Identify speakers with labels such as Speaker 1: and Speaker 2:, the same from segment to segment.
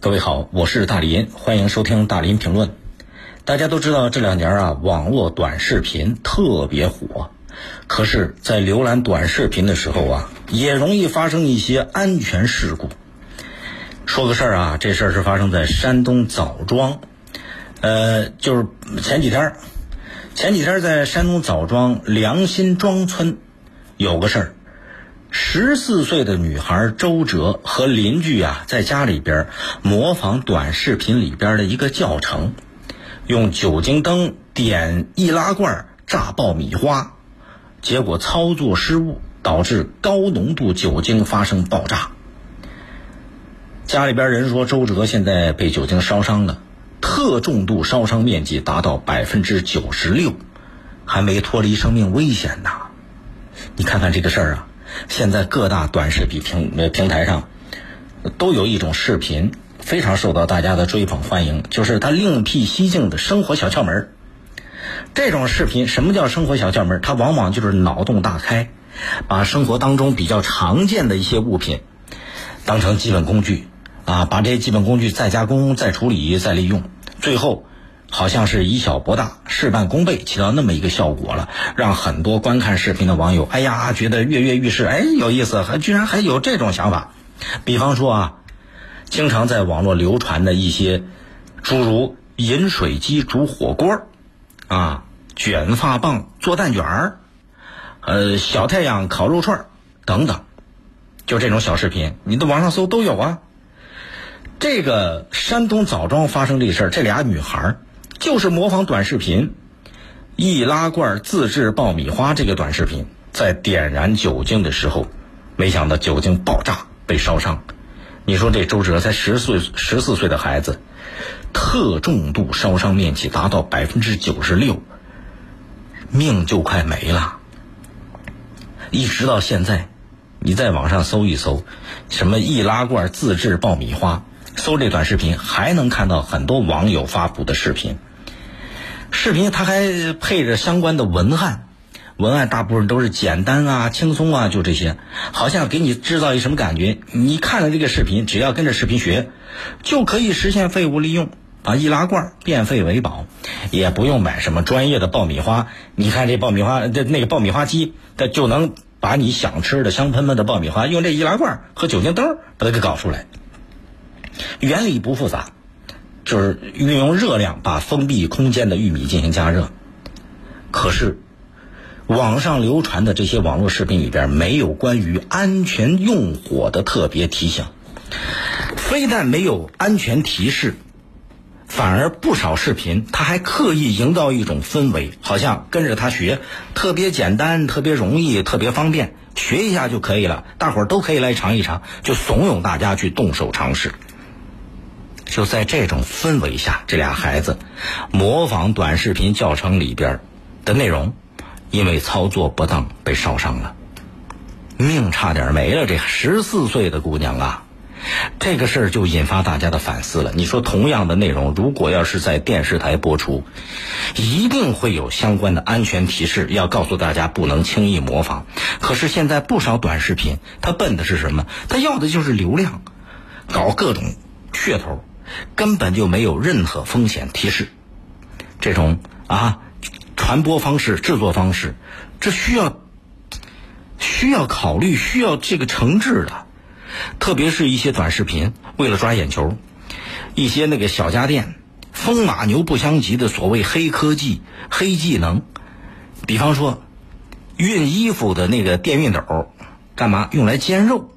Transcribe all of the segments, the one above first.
Speaker 1: 各位好，我是大林，欢迎收听大林评论。大家都知道这两年啊，网络短视频特别火，可是，在浏览短视频的时候啊，也容易发生一些安全事故。说个事儿啊，这事儿是发生在山东枣庄，呃，就是前几天儿，前几天儿在山东枣庄良心庄村有个事儿。十四岁的女孩周哲和邻居啊，在家里边模仿短视频里边的一个教程，用酒精灯点易拉罐炸爆米花，结果操作失误导致高浓度酒精发生爆炸。家里边人说，周哲现在被酒精烧伤了，特重度烧伤面积达到百分之九十六，还没脱离生命危险呢。你看看这个事儿啊！现在各大短视频平平台上，都有一种视频非常受到大家的追捧欢迎，就是他另辟蹊径的生活小窍门这种视频什么叫生活小窍门它往往就是脑洞大开，把生活当中比较常见的一些物品当成基本工具啊，把这些基本工具再加工、再处理、再利用，最后。好像是以小博大，事半功倍，起到那么一个效果了，让很多观看视频的网友，哎呀，觉得跃跃欲试，哎，有意思，还居然还有这种想法。比方说啊，经常在网络流传的一些，诸如饮水机煮火锅，啊，卷发棒做蛋卷儿，呃，小太阳烤肉串儿等等，就这种小视频，你在网上搜都有啊。这个山东枣庄发生这事儿，这俩女孩儿。就是模仿短视频，易拉罐自制爆米花这个短视频，在点燃酒精的时候，没想到酒精爆炸被烧伤。你说这周哲才十岁十四岁的孩子，特重度烧伤面积达到百分之九十六，命就快没了。一直到现在，你在网上搜一搜，什么易拉罐自制爆米花，搜这短视频还能看到很多网友发布的视频。视频它还配着相关的文案，文案大部分都是简单啊、轻松啊，就这些，好像给你制造一什么感觉？你看了这个视频，只要跟着视频学，就可以实现废物利用，把易拉罐变废为宝，也不用买什么专业的爆米花。你看这爆米花，这那个爆米花机，它就能把你想吃的香喷喷的爆米花，用这易拉罐和酒精灯把它给搞出来，原理不复杂。就是运用热量把封闭空间的玉米进行加热，可是网上流传的这些网络视频里边没有关于安全用火的特别提醒，非但没有安全提示，反而不少视频他还刻意营造一种氛围，好像跟着他学特别简单、特别容易、特别方便，学一下就可以了，大伙儿都可以来尝一尝，就怂恿大家去动手尝试。就在这种氛围下，这俩孩子模仿短视频教程里边的内容，因为操作不当被烧伤了，命差点没了。这十四岁的姑娘啊，这个事儿就引发大家的反思了。你说，同样的内容，如果要是在电视台播出，一定会有相关的安全提示，要告诉大家不能轻易模仿。可是现在不少短视频，它奔的是什么？它要的就是流量，搞各种噱头。根本就没有任何风险提示，这种啊传播方式、制作方式，这需要需要考虑、需要这个惩治的。特别是一些短视频，为了抓眼球，一些那个小家电，风马牛不相及的所谓黑科技、黑技能，比方说熨衣服的那个电熨斗，干嘛用来煎肉？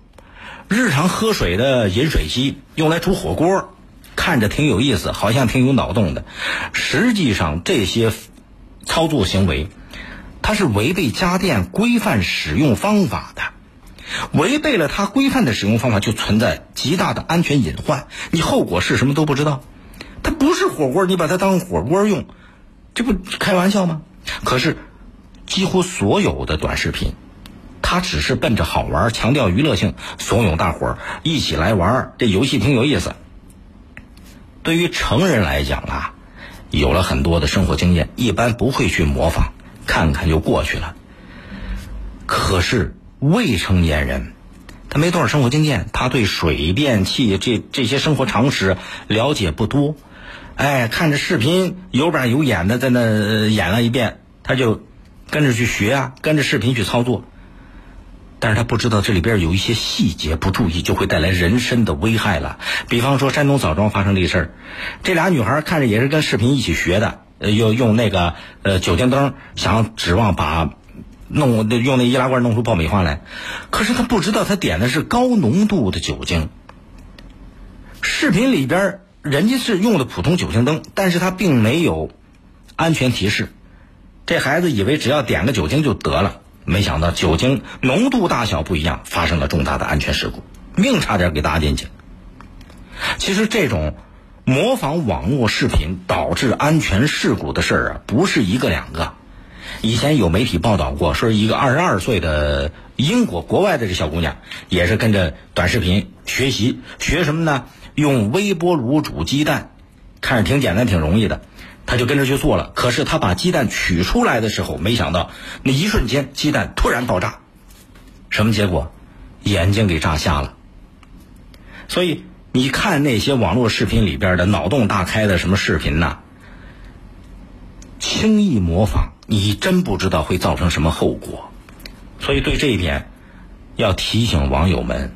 Speaker 1: 日常喝水的饮水机用来煮火锅。看着挺有意思，好像挺有脑洞的。实际上，这些操作行为，它是违背家电规范使用方法的。违背了它规范的使用方法，就存在极大的安全隐患。你后果是什么都不知道。它不是火锅，你把它当火锅用，这不开玩笑吗？可是，几乎所有的短视频，它只是奔着好玩、强调娱乐性，怂恿大伙儿一起来玩儿。这游戏挺有意思。对于成人来讲啊，有了很多的生活经验，一般不会去模仿，看看就过去了。可是未成年人，他没多少生活经验，他对水电气这这些生活常识了解不多。哎，看着视频有板有眼的在那演了一遍，他就跟着去学啊，跟着视频去操作。但是他不知道这里边有一些细节，不注意就会带来人身的危害了。比方说山东枣庄发生这事儿，这俩女孩看着也是跟视频一起学的，呃，用用那个呃酒精灯，想指望把弄用那易拉罐弄出爆米花来，可是他不知道他点的是高浓度的酒精。视频里边人家是用的普通酒精灯，但是他并没有安全提示，这孩子以为只要点个酒精就得了。没想到酒精浓度大小不一样，发生了重大的安全事故，命差点给搭进去。其实这种模仿网络视频导致安全事故的事儿啊，不是一个两个。以前有媒体报道过，说一个二十二岁的英国国外的这小姑娘，也是跟着短视频学习，学什么呢？用微波炉煮鸡蛋，看着挺简单，挺容易的。他就跟着去做了，可是他把鸡蛋取出来的时候，没想到那一瞬间鸡蛋突然爆炸，什么结果？眼睛给炸瞎了。所以你看那些网络视频里边的脑洞大开的什么视频呐，轻易模仿，你真不知道会造成什么后果。所以对这一点，要提醒网友们。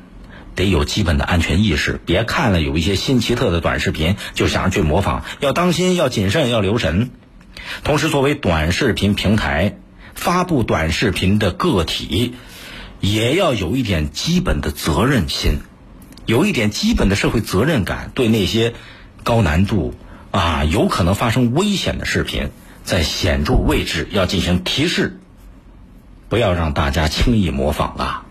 Speaker 1: 得有基本的安全意识，别看了有一些新奇特的短视频就想着去模仿，要当心，要谨慎，要留神。同时，作为短视频平台发布短视频的个体，也要有一点基本的责任心，有一点基本的社会责任感，对那些高难度啊有可能发生危险的视频，在显著位置要进行提示，不要让大家轻易模仿啊。